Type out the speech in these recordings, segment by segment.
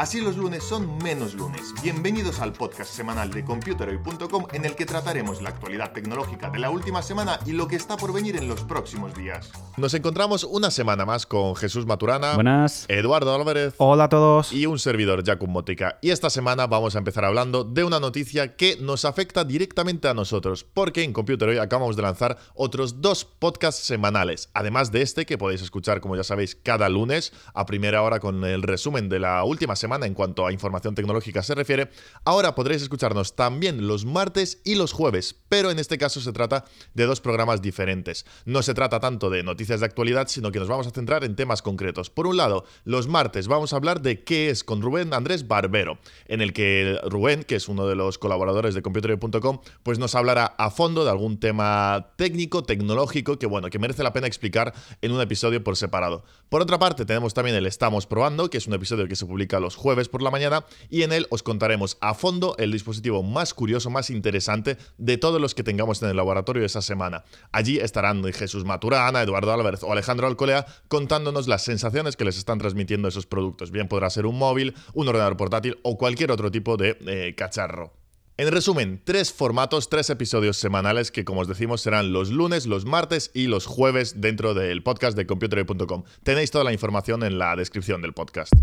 Así los lunes son menos lunes. Bienvenidos al podcast semanal de computeroy.com en el que trataremos la actualidad tecnológica de la última semana y lo que está por venir en los próximos días. Nos encontramos una semana más con Jesús Maturana, Buenas. Eduardo Álvarez Hola a todos. y un servidor, Jakub Motica. Y esta semana vamos a empezar hablando de una noticia que nos afecta directamente a nosotros, porque en Computer Hoy acabamos de lanzar otros dos podcasts semanales, además de este que podéis escuchar, como ya sabéis, cada lunes a primera hora con el resumen de la última semana en cuanto a información tecnológica se refiere. Ahora podréis escucharnos también los martes y los jueves, pero en este caso se trata de dos programas diferentes. No se trata tanto de noticias de actualidad, sino que nos vamos a centrar en temas concretos. Por un lado, los martes vamos a hablar de qué es con Rubén Andrés Barbero, en el que Rubén, que es uno de los colaboradores de computer.com, pues nos hablará a fondo de algún tema técnico, tecnológico, que bueno, que merece la pena explicar en un episodio por separado. Por otra parte, tenemos también el Estamos Probando, que es un episodio que se publica los jueves por la mañana, y en él os contaremos a fondo el dispositivo más curioso, más interesante de todos los que tengamos en el laboratorio esa semana. Allí estarán Jesús Maturana, Eduardo Álvarez o Alejandro Alcolea contándonos las sensaciones que les están transmitiendo esos productos. Bien podrá ser un móvil, un ordenador portátil o cualquier otro tipo de eh, cacharro. En resumen, tres formatos, tres episodios semanales que, como os decimos, serán los lunes, los martes y los jueves dentro del podcast de computer.com. Tenéis toda la información en la descripción del podcast.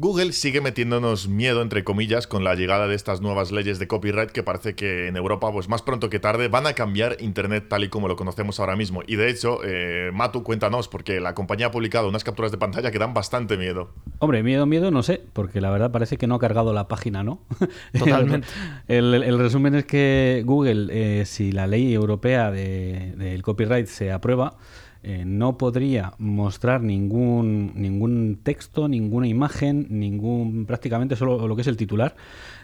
Google sigue metiéndonos miedo, entre comillas, con la llegada de estas nuevas leyes de copyright que parece que en Europa, pues más pronto que tarde, van a cambiar Internet tal y como lo conocemos ahora mismo. Y de hecho, eh, Matu, cuéntanos, porque la compañía ha publicado unas capturas de pantalla que dan bastante miedo. Hombre, miedo, miedo, no sé, porque la verdad parece que no ha cargado la página, ¿no? Totalmente. el, el- el resumen es que Google, eh, si la ley europea de- del copyright se aprueba, eh, no podría mostrar ningún, ningún texto, ninguna imagen, ningún prácticamente solo lo que es el titular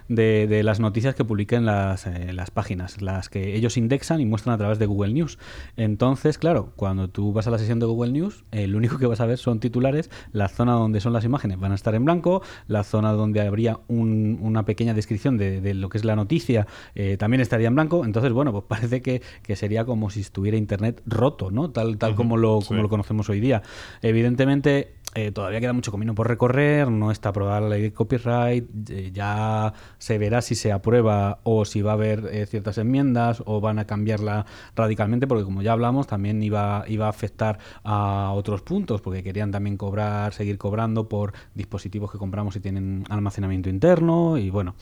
de, de las noticias que publiquen las, eh, las páginas, las que ellos indexan y muestran a través de Google News. Entonces, claro, cuando tú vas a la sesión de Google News, eh, lo único que vas a ver son titulares, la zona donde son las imágenes van a estar en blanco, la zona donde habría un- una pequeña descripción de, de lo que es la noticia eh, también estaría en blanco. Entonces, bueno, pues parece que, que sería como si estuviera Internet roto, ¿no? Tal, tal como, lo, como sí. lo conocemos hoy día. Evidentemente, eh, todavía queda mucho camino por recorrer, no está aprobada la ley de copyright, eh, ya se verá si se aprueba o si va a haber eh, ciertas enmiendas o van a cambiarla radicalmente, porque como ya hablamos, también iba, iba a afectar a otros puntos, porque querían también cobrar, seguir cobrando por dispositivos que compramos y tienen almacenamiento interno y bueno.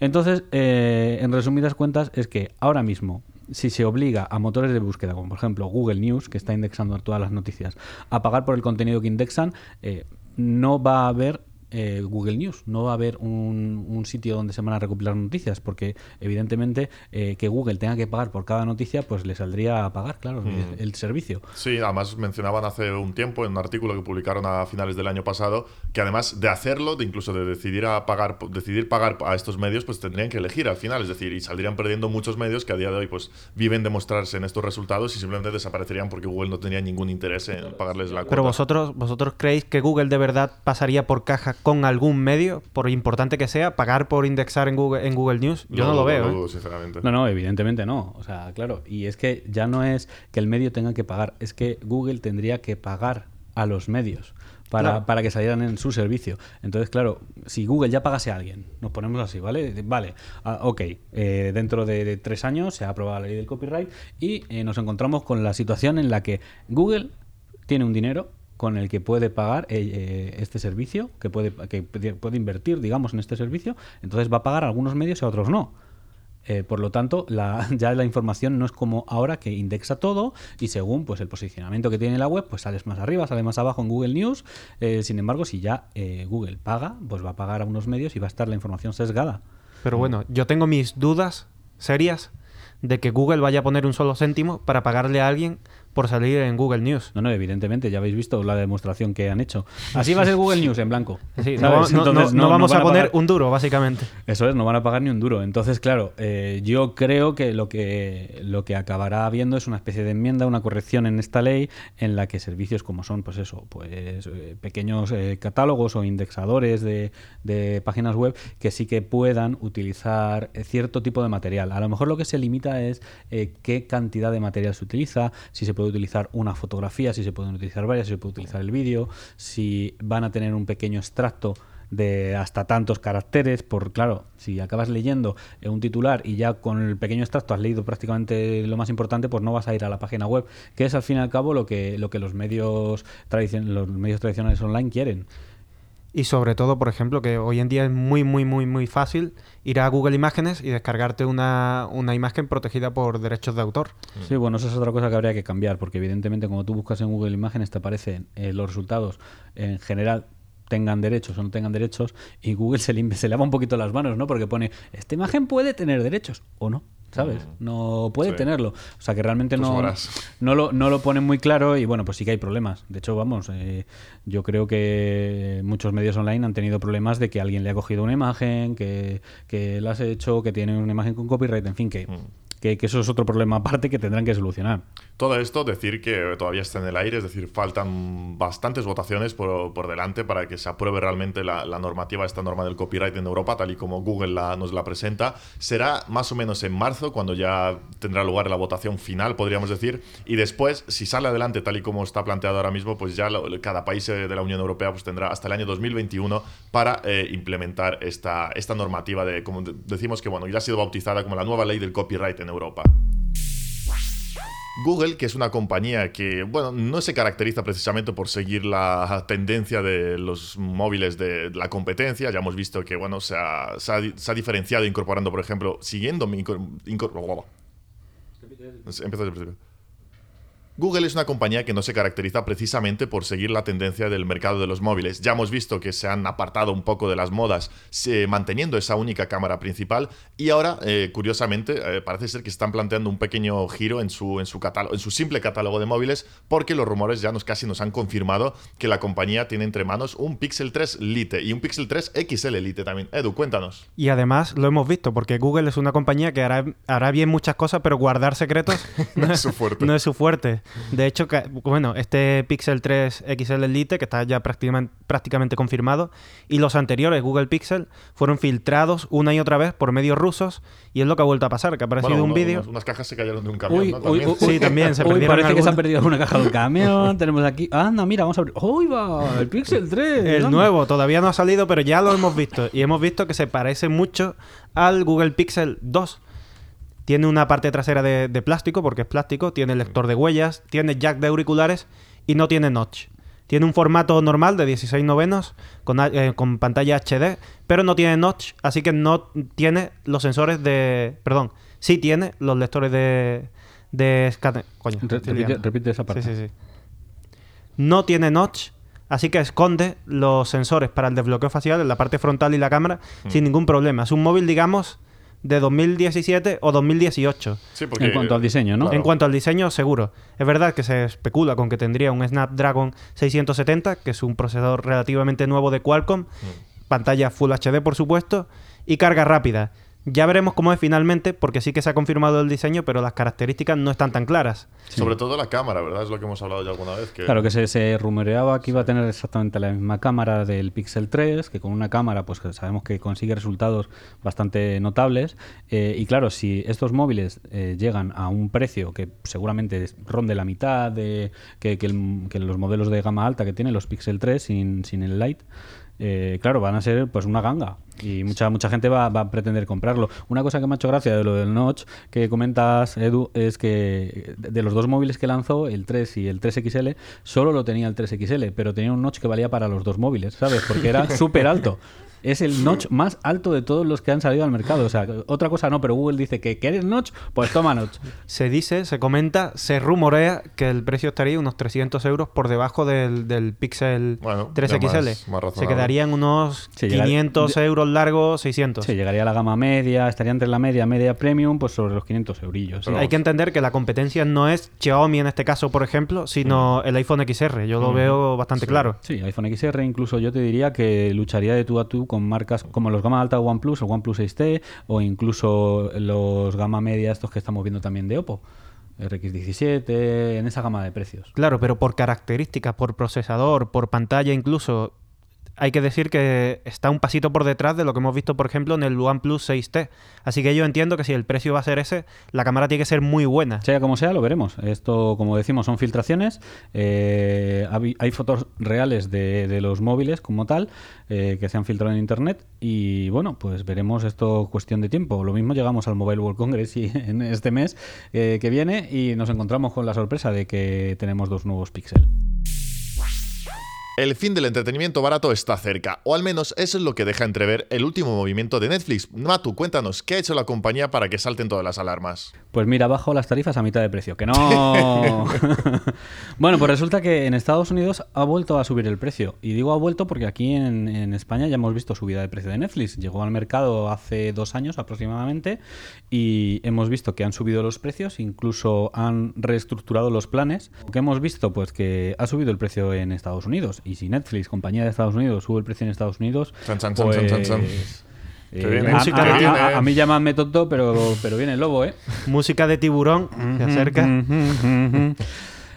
Entonces, en resumidas cuentas, es que ahora mismo si se obliga a motores de búsqueda, como por ejemplo Google News, que está indexando todas las noticias, a pagar por el contenido que indexan, eh, no va a haber eh, Google News, no va a haber un, un sitio donde se van a recopilar noticias, porque evidentemente eh, que Google tenga que pagar por cada noticia, pues le saldría a pagar, claro, el, el servicio. Sí, además mencionaban hace un tiempo en un artículo que publicaron a finales del año pasado que además de hacerlo, de incluso de decidir a pagar, decidir pagar a estos medios, pues tendrían que elegir al final, es decir, y saldrían perdiendo muchos medios que a día de hoy pues viven de mostrarse en estos resultados y simplemente desaparecerían porque Google no tenía ningún interés en pagarles la cuota. Pero vosotros, vosotros creéis que Google de verdad pasaría por caja con algún medio, por importante que sea, pagar por indexar en Google, en Google News? Yo no, lo veo. ¿eh? dudo, sinceramente. No, no, evidentemente no. O sea, claro. Y es que ya no es que el medio tenga que pagar, es que Google tendría que pagar a los medios para, Claro. para que salieran en su servicio. Entonces, claro, si Google ya pagase a alguien, nos ponemos así, ¿vale? Vale, ah, ok, eh, dentro de, de tres años se ha aprobado la ley del copyright y eh, nos encontramos con la situación en la que Google tiene un dinero con el que puede pagar eh, eh, este servicio, que puede, que puede invertir, digamos, en este servicio, entonces va a pagar a algunos medios y a otros no. Eh, por lo tanto, la- ya la información no es como ahora que indexa todo y según pues el posicionamiento que tiene la web, pues sales más arriba, sales más abajo en Google News. Eh, sin embargo, si ya eh, Google paga, pues va a pagar a unos medios y va a estar la información sesgada. Pero bueno, yo tengo mis dudas serias de que Google vaya a poner un solo céntimo para pagarle a alguien por salir en Google News. No, no, evidentemente, ya habéis visto la demostración que han hecho. Así va a ser Google News en blanco. Sí, no, ¿sabes? no- no- Entonces, no vamos a poner pagar- un duro, básicamente. Eso es, no van a pagar ni un duro. Entonces, claro, eh, yo creo que lo que lo que acabará habiendo es una especie de enmienda, una corrección en esta ley en la que servicios como son, pues eso, pues eh, pequeños eh, catálogos o indexadores de, de páginas web que sí que puedan utilizar eh, cierto tipo de material. A lo mejor lo que se limita es eh, qué cantidad de material se utiliza, si se puede utilizar una fotografía, si se pueden utilizar varias, si se puede utilizar el vídeo, si van a tener un pequeño extracto de hasta tantos caracteres, por claro, si acabas leyendo eh, un titular y ya con el pequeño extracto has leído prácticamente lo más importante, pues no vas a ir a la página web, que es al fin y al cabo lo que, lo que los medios los medios tradicionales online quieren. Y sobre todo, por ejemplo, que hoy en día es muy, muy, muy, muy fácil ir a Google Imágenes y descargarte una, una imagen protegida por derechos de autor. Sí, bueno, eso es otra cosa que habría que cambiar, porque evidentemente cuando tú buscas en Google Imágenes te aparecen eh, los resultados en general tengan derechos o no tengan derechos y Google se, lava un poquito las manos, ¿no? Porque pone, esta imagen puede tener derechos o no, ¿sabes? No puede Sí. tenerlo. O sea que realmente Tú no, no, lo, no lo ponen muy claro y bueno, pues sí que hay problemas. De hecho, vamos, eh, yo creo que muchos medios online han tenido problemas de que alguien le ha cogido una imagen, que, que la has hecho, que tiene una imagen con copyright, en fin, que... Que, eso es otro problema aparte que tendrán que solucionar. Todo esto, decir que todavía está en el aire, es decir, faltan bastantes votaciones por, por delante para que se apruebe realmente la, normativa, esta norma del copyright en Europa, tal y como Google la- nos la presenta. Será más o menos en marzo, cuando ya tendrá lugar la votación final, podríamos decir, y después, si sale adelante tal y como está planteado ahora mismo, pues ya cada país eh, de la Unión Europea pues tendrá hasta el año 2021 para eh, implementar esta, esta normativa de, como de- decimos que bueno, ya ha sido bautizada como la nueva ley del copyright en Europa. Google, que es una compañía que, bueno, no se caracteriza precisamente por seguir la tendencia de los móviles de la competencia. Ya hemos visto que, bueno, se ha, se ha di- se ha diferenciado incorporando, por ejemplo, siguiendo... mi incor- incor- Empiezo desde el principio. Google es una compañía que no se caracteriza precisamente por seguir la tendencia del mercado de los móviles. Ya hemos visto que se han apartado un poco de las modas, manteniendo esa única cámara principal y ahora, eh, curiosamente, eh, parece ser que están planteando un pequeño giro en su, en, su catálogo, en su simple catálogo de móviles porque los rumores ya nos casi nos han confirmado que la compañía tiene entre manos un Pixel 3 Lite y un Pixel 3 XL Lite también. Edu, cuéntanos. Y además lo hemos visto, porque Google es una compañía que hará, hará bien muchas cosas, pero guardar secretos No es su fuerte. no es su fuerte. De hecho, que- bueno, este Pixel 3 XL Lite, que está ya prácticamente, prácticamente confirmado, y los anteriores Google Pixel fueron filtrados una y otra vez por medios rusos, y es lo que ha vuelto a pasar, que ha aparecido Bueno, un uno- vídeo. unas, unas cajas se cayeron de un camión, Uy, ¿no? uy, También. uy, Sí, también se Uy, perdieron parece que se ha algunos. perdido alguna caja del camión. Tenemos aquí. Anda, mira, vamos a abrir. ¡Uy, va! El Pixel 3. El anda. nuevo todavía no ha salido, pero ya lo hemos visto. Y hemos visto que se parece mucho al Google Pixel 2. Tiene una parte trasera de, de plástico, porque es plástico. Tiene lector de huellas. Tiene jack de auriculares. Y no tiene notch. Tiene un formato normal de 16 novenos con, eh, con pantalla HD, pero no tiene notch, así que no tiene los sensores de... Perdón, sí tiene los lectores de... de escáner. Coño, Re- repite, esa parte. Sí, sí, sí. No tiene notch, así que esconde los sensores para el desbloqueo facial en la parte frontal y la cámara Hmm. sin ningún problema. Es un móvil, digamos, de 2017 o 2018. Sí, porque- En cuanto al diseño, ¿no? Claro. En cuanto al diseño, seguro. Es verdad que se especula con que tendría un Snapdragon 670, que es un procesador relativamente nuevo de Qualcomm, pantalla Full HD, por supuesto, y carga rápida. Ya veremos cómo es finalmente, porque sí que se ha confirmado el diseño, pero las características no están tan claras. Sobre todo la cámara, ¿verdad? Es lo que hemos hablado ya alguna vez. Que... Claro que se, se rumoreaba que iba a tener exactamente la misma cámara del Pixel 3, que con una cámara pues que sabemos que consigue resultados bastante notables. Eh, y claro, si estos móviles eh, llegan a un precio que seguramente ronde la mitad de que, que el- que los modelos de gama alta que tienen los Pixel 3 sin, sin el Lite, eh, claro, van a ser pues una ganga y mucha mucha gente va, va a pretender comprarlo. Una cosa que me ha hecho gracia de lo del Notch que comentas, Edu, es que de los dos móviles que lanzó, el 3 y el 3XL, solo lo tenía el 3XL, pero tenía un Notch que valía para los dos móviles, ¿sabes? Porque era súper alto. Es el notch más alto de todos los que han salido al mercado. O sea, otra cosa no, pero Google dice que ¿quieres notch? Pues toma notch. Se dice, se comenta, se rumorea que el precio estaría unos 300 euros por debajo del, del Pixel Bueno, ya 3XL. más- más se quedarían unos Sí, llegar- 500 euros largos, 600. Sí, llegaría a la gama media, estaría entre la media, media premium, pues sobre los 500 eurillos. sí. Hay que entender que la competencia no es Xiaomi en este caso, por ejemplo, sino el iPhone XR. Yo lo veo bastante claro. Sí, iPhone XR incluso yo te diría que lucharía de tú a tú con marcas como los gama alta OnePlus, el OnePlus 6T o incluso los gama media estos que estamos viendo también de Oppo, RX17, en esa gama de precios. Claro, pero por características, por procesador, por pantalla incluso, hay que decir que está un pasito por detrás de lo que hemos visto, por ejemplo, en el OnePlus 6T. Así que yo entiendo que si el precio va a ser ese, la cámara tiene que ser muy buena. Sea como sea, lo veremos. Esto, como decimos, son filtraciones. Eh, hay fotos reales de, los móviles como tal eh, que se han filtrado en internet. Y bueno, pues veremos esto cuestión de tiempo. Lo mismo llegamos al Mobile World Congress en este mes eh, que viene y nos encontramos con la sorpresa de que tenemos dos nuevos Pixel. El fin del entretenimiento barato está cerca, o al menos eso es lo que deja entrever el último movimiento de Netflix. Matu, cuéntanos, ¿qué ha hecho la compañía para que salten todas las alarmas? Pues mira, bajo las tarifas a mitad de precio. ¡Que no! bueno, pues resulta que en Estados Unidos ha vuelto a subir el precio. Y digo ha vuelto porque aquí en, en España ya hemos visto subida de precio de Netflix. Llegó al mercado hace dos años aproximadamente y hemos visto que han subido los precios, incluso han reestructurado los planes. ¿Qué hemos visto? Pues que ha subido el precio en Estados Unidos. Y si Netflix, compañía de Estados Unidos, sube el precio en Estados Unidos, Chan, chan, chan, pues... chan, chan, chan. eh, Que viene, a, música a- a- a- a mí llamadme tonto, pero, pero viene el lobo, ¿eh? Música de tiburón se acerca.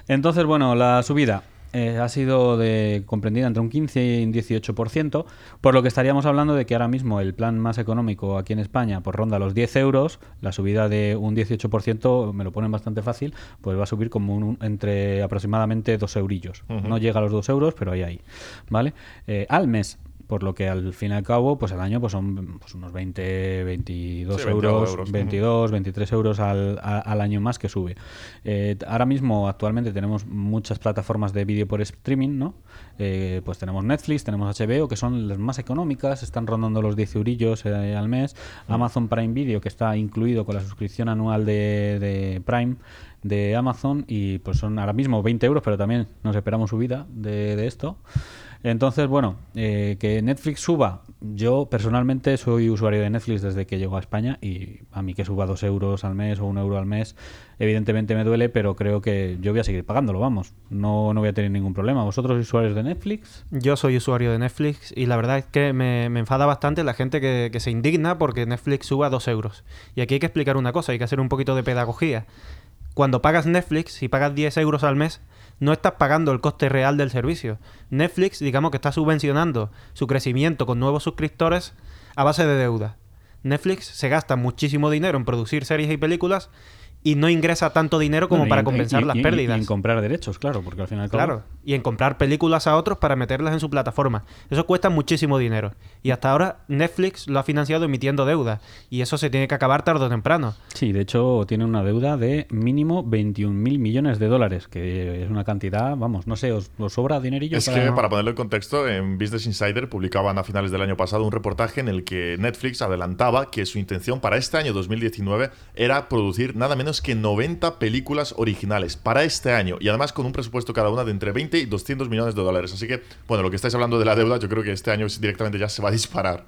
Entonces, bueno, la subida eh, ha sido de, comprendida entre un 15 y un 18%, por lo que estaríamos hablando de que ahora mismo el plan más económico aquí en España pues ronda los 10 euros, la subida de un 18% me lo ponen bastante fácil, pues va a subir como un- entre aproximadamente 2 eurillos. No llega a los 2 euros, pero ahí ahí, ¿vale? Eh, al mes. Por lo que al fin y al cabo, pues al año pues son pues, unos 20, 22 Sí, 20 euros, euros. 22, 23 euros al, a- al año más que sube. Eh, ahora mismo, actualmente, tenemos muchas plataformas de vídeo por streaming, ¿no? Eh, pues tenemos Netflix, tenemos HBO, que son las más económicas, están rondando los 10 eurillos eh, al mes. Amazon Prime Video, que está incluido con la suscripción anual de, de Prime de Amazon, y pues son ahora mismo 20 euros, pero también nos esperamos subida de, de esto. Entonces, bueno, eh, que Netflix suba. Yo personalmente soy usuario de Netflix desde que llegó a España y a mí que suba dos euros al mes o un euro al mes, evidentemente me duele, pero creo que yo voy a seguir pagándolo, vamos. No, no voy a tener ningún problema. ¿Vosotros usuarios de Netflix? Yo soy usuario de Netflix y la verdad es que me, enfada bastante la gente que, que se indigna porque Netflix suba 2 euros. Y aquí hay que explicar una cosa, hay que hacer un poquito de pedagogía. Cuando pagas Netflix, si pagas 10 euros al mes, no estás pagando el coste real del servicio. Netflix, digamos que está subvencionando su crecimiento con nuevos suscriptores a base de deuda. Netflix se gasta muchísimo dinero en producir series y películas y no ingresa tanto dinero como Bueno, para en- compensar y- las y- pérdidas. Y en comprar derechos, claro, porque al final... Claro, y en comprar películas a otros para meterlas en su plataforma. Eso cuesta muchísimo dinero. Y hasta ahora Netflix lo ha financiado emitiendo deuda. Y eso se tiene que acabar tarde o temprano. Sí, de hecho tiene una deuda de mínimo 21 mil millones de dólares, que es una cantidad, vamos, no sé, ¿os, os sobra dinerillo? Es que, para ponerlo en contexto, en Business Insider publicaban a finales del año pasado un reportaje en el que Netflix adelantaba que su intención para este año 2019 era producir nada menos que 90 películas originales para este año y además con un presupuesto cada una de entre 20 y 200 millones de dólares. Así que, bueno, lo que estáis hablando de la deuda, yo creo que este año directamente ya se va a disparar.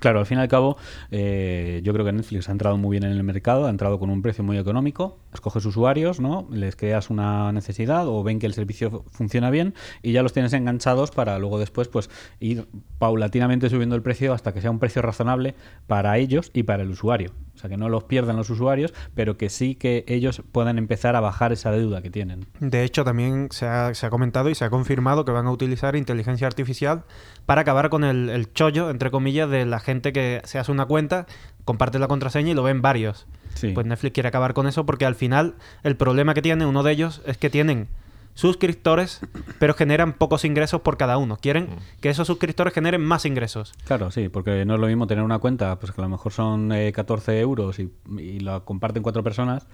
Claro, al fin y al cabo, eh, yo creo que Netflix ha entrado muy bien en el mercado, ha entrado con un precio muy económico, escoges usuarios, ¿no? Les creas una necesidad o ven que el servicio funciona bien y ya los tienes enganchados para luego después pues ir paulatinamente subiendo el precio hasta que sea un precio razonable para ellos y para el usuario. O sea, que no los pierdan los usuarios, pero que sí que ellos puedan empezar a bajar esa deuda que tienen. De hecho, también se ha, se ha comentado y se ha confirmado que van a utilizar inteligencia artificial para acabar con el, el chollo, entre comillas, de la gente que se hace una cuenta, comparte la contraseña y lo ven varios. Sí. Pues Netflix quiere acabar con eso porque al final el problema que tiene uno de ellos es que tienen suscriptores, pero generan pocos ingresos por cada uno. Quieren que esos suscriptores generen más ingresos. Claro, sí, porque no es lo mismo tener una cuenta, pues que a lo mejor son eh, 14 euros y, y la comparten cuatro personas,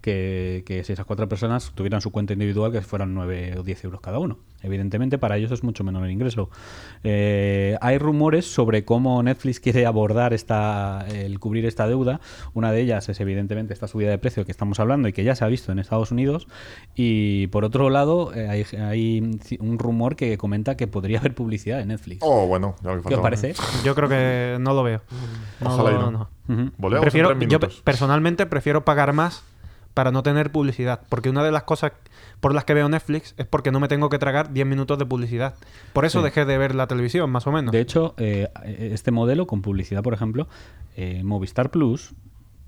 que, que si esas cuatro personas tuvieran su cuenta individual que fueran 9 o 10 euros cada uno. Evidentemente para ellos es mucho menor el ingreso. Eh, hay rumores sobre cómo Netflix quiere abordar esta, el cubrir esta deuda. Una de ellas es evidentemente esta subida de precio que estamos hablando y que ya se ha visto en Estados Unidos. Y por otro lado eh, hay, hay un rumor que comenta que podría haber publicidad en Netflix. Oh, bueno, ya lo que ¿Qué os parece? Yo creo que no lo veo. No, Ojalá y no, no. Prefiero, yo personalmente prefiero pagar más para no tener publicidad. Porque una de las cosas por las que veo Netflix es porque no me tengo que tragar 10 minutos de publicidad. Por eso Sí. dejé de ver la televisión, más o menos. De hecho, eh, este modelo con publicidad, por ejemplo, eh, Movistar Plus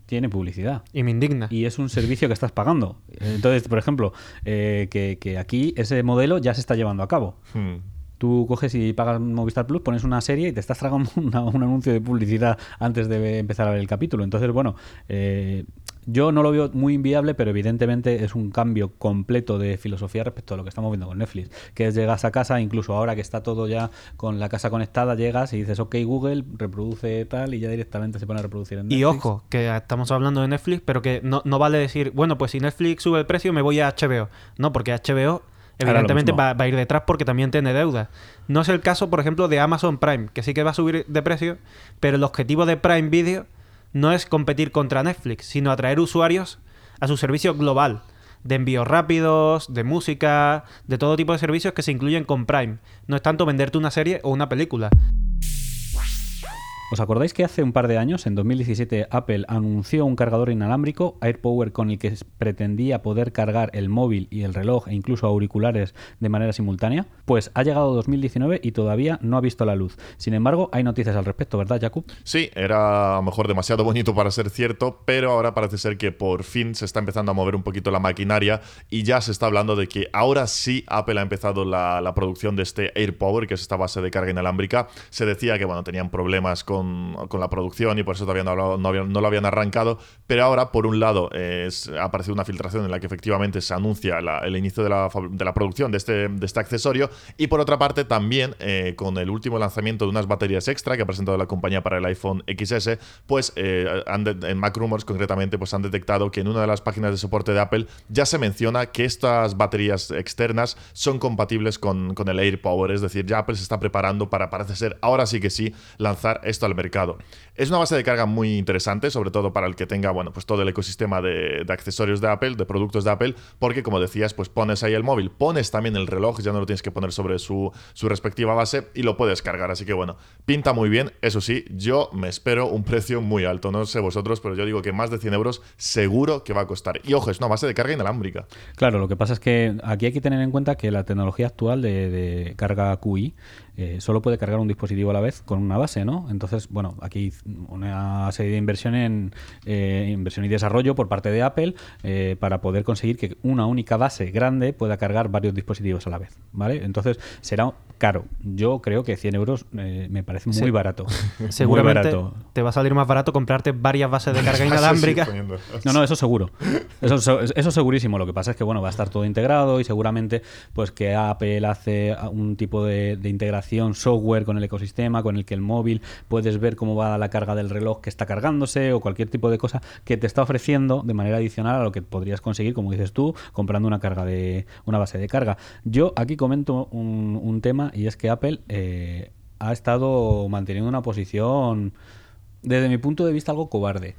tiene publicidad. Y me indigna. Y es un servicio que estás pagando. Entonces, por ejemplo, eh, que, que aquí ese modelo ya se está llevando a cabo. Hmm. Tú coges y pagas Movistar Plus, pones una serie y te estás tragando una- un anuncio de publicidad antes de empezar a ver el capítulo. Entonces, bueno, eh, yo no lo veo muy inviable, pero evidentemente es un cambio completo de filosofía respecto a lo que estamos viendo con Netflix. Que es llegas a casa, incluso ahora que está todo ya con la casa conectada, llegas y dices, ok, Google, reproduce tal, y ya directamente se pone a reproducir en Netflix. Y ojo, que estamos hablando de Netflix, pero que no, no vale decir, bueno, pues si Netflix sube el precio me voy a HBO. No, porque HBO evidentemente va, va a ir detrás porque también tiene deuda. No es el caso, por ejemplo, de Amazon Prime, que sí que va a subir de precio, pero el objetivo de Prime Video no es competir contra Netflix, sino atraer usuarios a su servicio global de envíos rápidos, de música, de todo tipo de servicios que se incluyen con Prime. No es tanto venderte una serie o una película. ¿Os acordáis que hace un par de años, en 2017, Apple anunció un cargador inalámbrico AirPower con el que pretendía poder cargar el móvil y el reloj e incluso auriculares de manera simultánea? Pues ha llegado 2019 y todavía no ha visto la luz. Sin embargo, hay noticias al respecto, ¿verdad, Jakub? Sí, era a lo mejor demasiado bonito para ser cierto, pero ahora parece ser que por fin se está empezando a mover un poquito la maquinaria y ya se está hablando de que ahora sí Apple ha empezado la, la producción de este AirPower, que es esta base de carga inalámbrica. Se decía que bueno, tenían problemas con, con la producción y por eso todavía no, lo- no lo habían arrancado, pero ahora por un lado ha aparecido una filtración en la que efectivamente se anuncia el inicio de la, producción de este, de este accesorio. Y por otra parte también eh, con el último lanzamiento de unas baterías extra que ha presentado la compañía para el iPhone XS, pues eh, han de- en Mac Rumors concretamente pues han detectado que en una de las páginas de soporte de Apple ya se menciona que estas baterías externas son compatibles con, con el AirPower, es decir, ya Apple se está preparando para, parece ser, ahora sí que sí, lanzar esto al mercado. Es una base de carga muy interesante, sobre todo para el que tenga, bueno, pues todo el ecosistema de, accesorios de Apple, de productos de Apple, porque como decías, pues pones ahí el móvil, pones también el reloj, ya no lo tienes que poner sobre su, su respectiva base y lo puedes cargar. Así que bueno, pinta muy bien. Eso sí, yo me espero un precio muy alto. No sé vosotros, pero yo digo que más de 100 euros seguro que va a costar. Y ojo, es una base de carga inalámbrica. Claro, lo que pasa es que aquí hay que tener en cuenta que la tecnología actual de carga QI eh, solo puede cargar un dispositivo a la vez con una base, ¿no? Entonces, bueno, aquí una serie de inversión en eh, inversión y desarrollo por parte de Apple eh, para poder conseguir que una única base grande pueda cargar varios dispositivos a la vez, ¿vale? Entonces será caro. Yo creo que 100 euros eh, me parece muy Sí. barato. Seguramente Muy barato. te va a salir más barato comprarte varias bases de carga inalámbrica. Sí, No, no, eso seguro. Eso, eso segurísimo. Lo que pasa es que bueno, va a estar todo integrado y seguramente pues que Apple hace un tipo de, de integración software con el ecosistema, con el que el móvil puedes ver cómo va la carga del reloj que está cargándose o cualquier tipo de cosa que te está ofreciendo de manera adicional a lo que podrías conseguir, como dices tú, comprando una carga de una base de carga. Yo aquí comento un, un tema y es que Apple eh, ha estado manteniendo una posición desde mi punto de vista algo cobarde.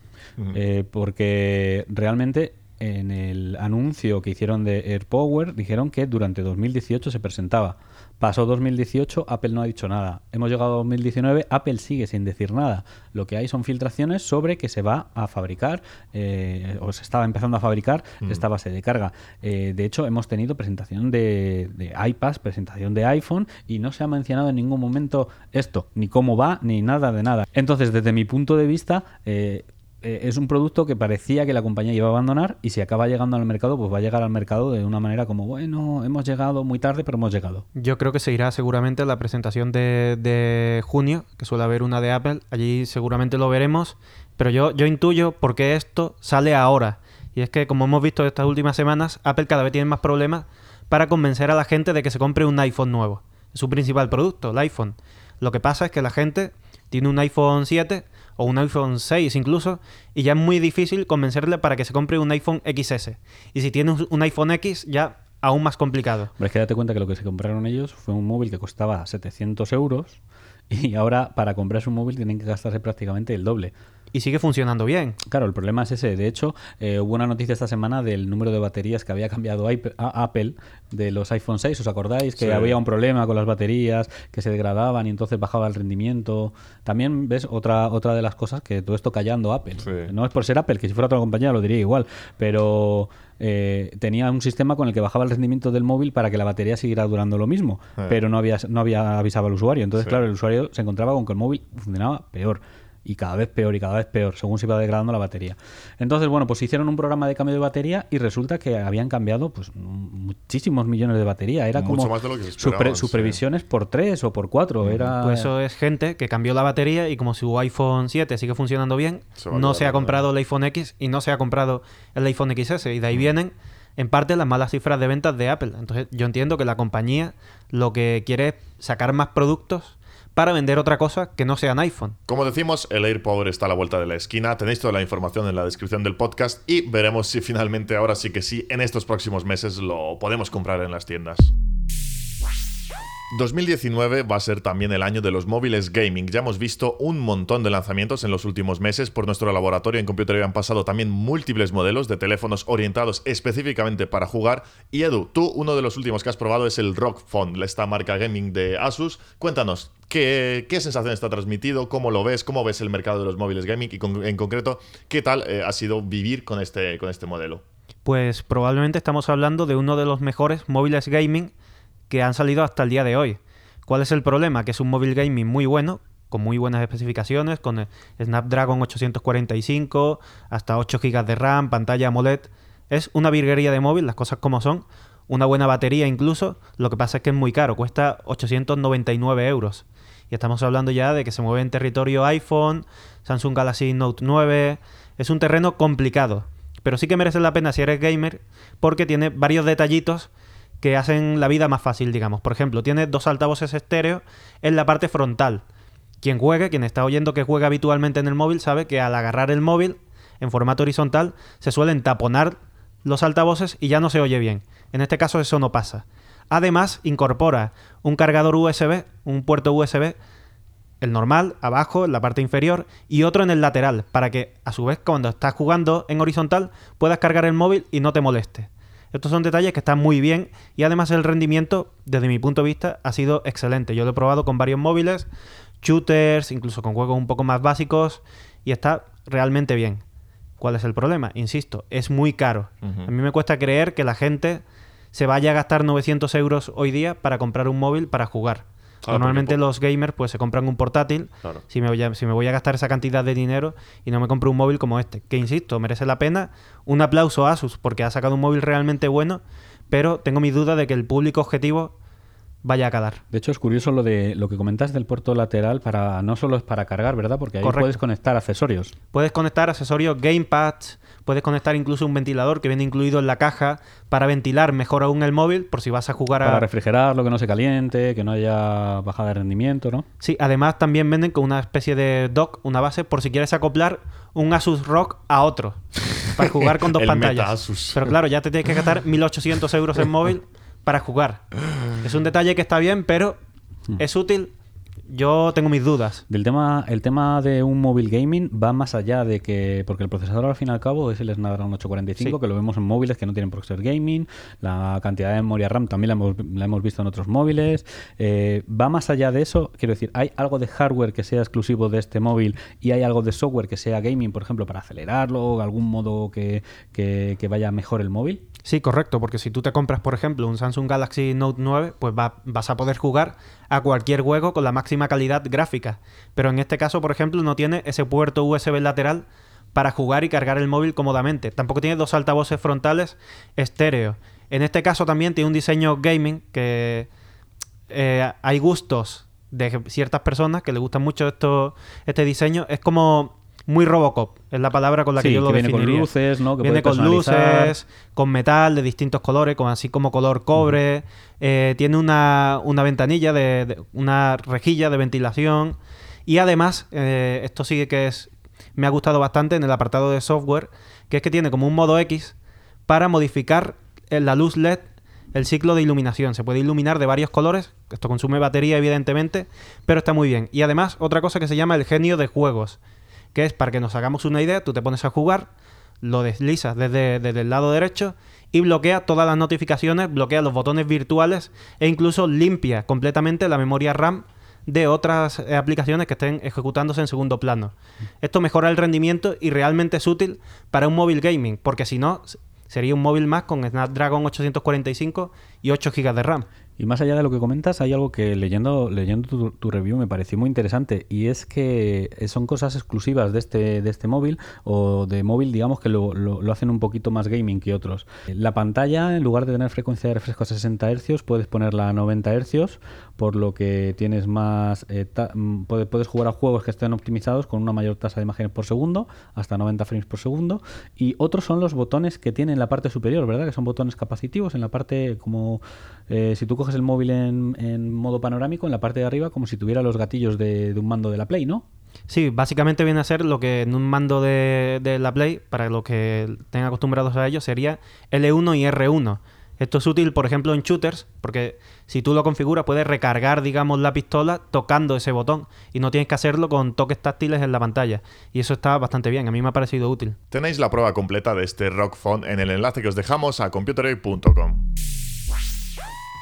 Eh, porque realmente en el anuncio que hicieron de AirPower dijeron que durante 2018 se presentaba. Pasó 2018, Apple no ha dicho nada. Hemos llegado a 2019, Apple sigue sin decir nada. Lo que hay son filtraciones sobre que se va a fabricar, eh, o se estaba empezando a fabricar esta base de carga. Eh, de hecho, hemos tenido presentación de, de iPads, presentación de iPhone, y no se ha mencionado en ningún momento esto, ni cómo va, ni nada de nada. Entonces, desde mi punto de vista, eh, eh, es un producto que parecía que la compañía iba a abandonar y si acaba llegando al mercado, pues va a llegar al mercado de una manera como, bueno, hemos llegado muy tarde, pero hemos llegado. Yo creo que se irá seguramente a la presentación de, de junio, que suele haber una de Apple. Allí seguramente lo veremos. Pero yo, yo intuyo por qué esto sale ahora. Y es que, como hemos visto estas últimas semanas, Apple cada vez tiene más problemas para convencer a la gente de que se compre un iPhone nuevo. Es su principal producto, el iPhone. Lo que pasa es que la gente tiene un iPhone 7 o un iPhone 6 incluso, y ya es muy difícil convencerle para que se compre un iPhone XS. Y si tiene un- iPhone X, ya aún más complicado. Hombre, es que date cuenta que lo que se compraron ellos fue un móvil que costaba 700 euros y ahora para comprarse un móvil tienen que gastarse prácticamente el doble. Y sigue funcionando bien. Claro, el problema es ese. De hecho, eh, hubo una noticia esta semana del número de baterías que había cambiado a- Apple de los iPhone 6. ¿Os acordáis? Que Sí. había un problema con las baterías, que se degradaban y entonces bajaba el rendimiento. También ves otra, otra de las cosas que todo esto callando Apple. Sí. No es por ser Apple, que si fuera otra compañía lo diría igual. Pero eh, tenía un sistema con el que bajaba el rendimiento del móvil para que la batería siguiera durando lo mismo. Eh. Pero no había, no había avisado al usuario. Entonces, claro, el usuario se encontraba con que el móvil funcionaba peor. Y cada vez peor y cada vez peor, según se iba degradando la batería. Entonces, bueno, pues hicieron un programa de cambio de batería y resulta que habían cambiado pues muchísimos millones de batería. Era Mucho como más de lo que se sus, pre- sí. previsiones por tres o por cuatro. Era Pues eso es gente que cambió la batería y como su iPhone 7 sigue funcionando bien, Se no se ha comprado el iPhone X y no se ha comprado el iPhone XS. Y de ahí vienen, en parte, las malas cifras de ventas de Apple. Entonces yo entiendo que la compañía lo que quiere es sacar más productos para vender otra cosa que no sean iPhone. Como decimos, el AirPower está a la vuelta de la esquina. Tenéis toda la información en la descripción del podcast y veremos si finalmente, ahora sí que sí, en estos próximos meses lo podemos comprar en las tiendas. 2019 va a ser también el año de los móviles gaming. Ya hemos visto un montón de lanzamientos en los últimos meses. Por nuestro laboratorio en Computer han pasado también múltiples modelos de teléfonos orientados específicamente para jugar. Y Edu, tú uno de los últimos que has probado es el ROG Phone, esta marca gaming de Asus. Cuéntanos, ¿qué, sensación está transmitido? ¿Cómo lo ves? ¿Cómo ves el mercado de los móviles gaming? Y en concreto, ¿qué tal eh, ha sido vivir con este, con este modelo? Pues probablemente estamos hablando de uno de los mejores móviles gaming que han salido hasta el día de hoy. ¿Cuál es el problema? Que es un móvil gaming muy bueno, con muy buenas especificaciones, con el Snapdragon 845, hasta 8 GB de RAM, pantalla AMOLED. Es una virguería de móvil, las cosas como son. Una buena batería incluso. Lo que pasa es que es muy caro, cuesta 899 euros. Y estamos hablando ya de que se mueve en territorio iPhone, Samsung Galaxy Note 9. Es un terreno complicado. Pero sí que merece la pena si eres gamer, porque tiene varios detallitos que hacen la vida más fácil, digamos. Por ejemplo, tiene dos altavoces estéreo en la parte frontal. Quien juegue, quien está oyendo que juega habitualmente en el móvil, sabe que al agarrar el móvil en formato horizontal se suelen taponar los altavoces y ya no se oye bien. En este caso eso no pasa. Además, incorpora un cargador USB, un puerto USB, el normal, abajo, en la parte inferior, y otro en el lateral, para que a su vez cuando estás jugando en horizontal puedas cargar el móvil y no te moleste. Estos son detalles que están muy bien y además el rendimiento, desde mi punto de vista, ha sido excelente. Yo lo he probado con varios móviles, shooters, incluso con juegos un poco más básicos y está realmente bien. ¿Cuál es el problema? Insisto, es muy caro. A mí me cuesta creer que la gente se vaya a gastar 900 euros hoy día para comprar un móvil para jugar. Ah, Normalmente porque po- los gamers pues se compran un portátil Claro. si, me voy a, si me voy a gastar esa cantidad de dinero y no me compro un móvil como este. Que insisto, merece la pena. Un aplauso a Asus porque ha sacado un móvil realmente bueno, pero tengo mi duda de que el público objetivo vaya a calar. De hecho, es curioso lo de lo que comentas del puerto lateral para no solo es para cargar, ¿verdad? Porque ahí Correcto. puedes conectar accesorios. Puedes conectar accesorios gamepads, puedes conectar incluso un ventilador que viene incluido en la caja para ventilar mejor aún el móvil por si vas a jugar a... Para refrigerarlo, que no se caliente, que no haya bajada de rendimiento, ¿no? Sí, además también venden con una especie de dock, una base, por si quieres acoplar un Asus ROG a otro. Para jugar con dos El pantallas. meta Asus. Pero claro, ya te tienes que gastar 1800 euros en móvil para jugar. Es un detalle que está bien, pero es útil. Yo tengo mis dudas. Del tema, el tema de un móvil gaming va más allá de que, porque el procesador al fin y al cabo es el Snapdragon 845, Sí. que lo vemos en móviles que no tienen procesor gaming, la cantidad de memoria RAM también la hemos, la hemos visto en otros móviles. Eh, va más allá de eso, quiero decir, ¿hay algo de hardware que sea exclusivo de este móvil y hay algo de software que sea gaming, por ejemplo, para acelerarlo o algún modo que, que- que vaya mejor el móvil? Sí, correcto, porque si tú te compras, por ejemplo, un Samsung Galaxy Note 9, pues va- vas a poder jugar a cualquier juego con la máxima calidad gráfica. Pero en este caso, por ejemplo, no tiene ese puerto USB lateral para jugar y cargar el móvil cómodamente. Tampoco tiene dos altavoces frontales estéreo. En este caso también tiene un diseño gaming que eh, hay gustos de ciertas personas que les gustan mucho esto, este diseño. Es como muy Robocop, es la palabra con la que Sí, yo lo que viene con definiría. luces, ¿no? Que viene con luces, con metal de distintos colores, con, así como color cobre. Eh, tiene una, una ventanilla, de, de- una rejilla de ventilación. Y además, eh, esto sí que es me ha gustado bastante en el apartado de software, que es que tiene como un modo X para modificar en la luz LED el ciclo de iluminación. Se puede iluminar de varios colores. Esto consume batería, evidentemente, pero está muy bien. Y además, otra cosa que se llama el genio de juegos, que es para que nos hagamos una idea, tú te pones a jugar, lo deslizas desde, desde el lado derecho y bloquea todas las notificaciones, bloquea los botones virtuales e incluso limpia completamente la memoria RAM de otras eh, aplicaciones que estén ejecutándose en segundo plano. Esto mejora el rendimiento y realmente es útil para un móvil gaming, porque si no, sería un móvil más con Snapdragon 845 y 8 GB de RAM. Y más allá de lo que comentas, hay algo que leyendo, leyendo tu, review me pareció muy interesante y es que son cosas exclusivas de este, de este móvil o de móvil, digamos, que lo, lo, hacen un poquito más gaming que otros. La pantalla, en lugar de tener frecuencia de refresco a 60 Hz, puedes ponerla a 90 Hz, por lo que tienes más... Eh, mm, puedes jugar a juegos que estén optimizados con una mayor tasa de imágenes por segundo, hasta 90 frames por segundo. Y otros son los botones que tiene en la parte superior, ¿verdad? Que son botones capacitivos en la parte como... Eh, si tú coges el móvil en, modo panorámico, en la parte de arriba, como si tuviera los gatillos de, un mando de la Play, ¿no? Sí, básicamente viene a ser lo que en un mando de, de la Play, para los que estén acostumbrados a ello, sería L1 y R1. Esto es útil, por ejemplo, en shooters, porque si tú lo configuras, puedes recargar, digamos, la pistola tocando ese botón y no tienes que hacerlo con toques táctiles en la pantalla. Y eso está bastante bien, a mí me ha parecido útil. Tenéis la prueba completa de este Rock Phone en el enlace que os dejamos a computeroy.com.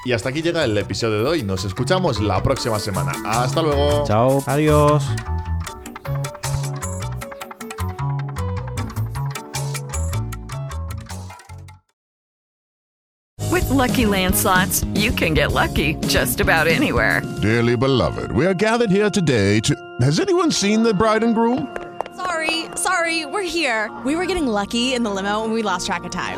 Y hasta aquí llega el episodio de hoy. Nos escuchamos la próxima semana. Hasta luego. Chao. Adiós. With lucky landslots, you can get lucky just about anywhere. Dearly beloved, we are gathered here today to. Has anyone seen the bride and groom? Sorry, sorry, we're here. We were getting lucky in the limo and we lost track of time.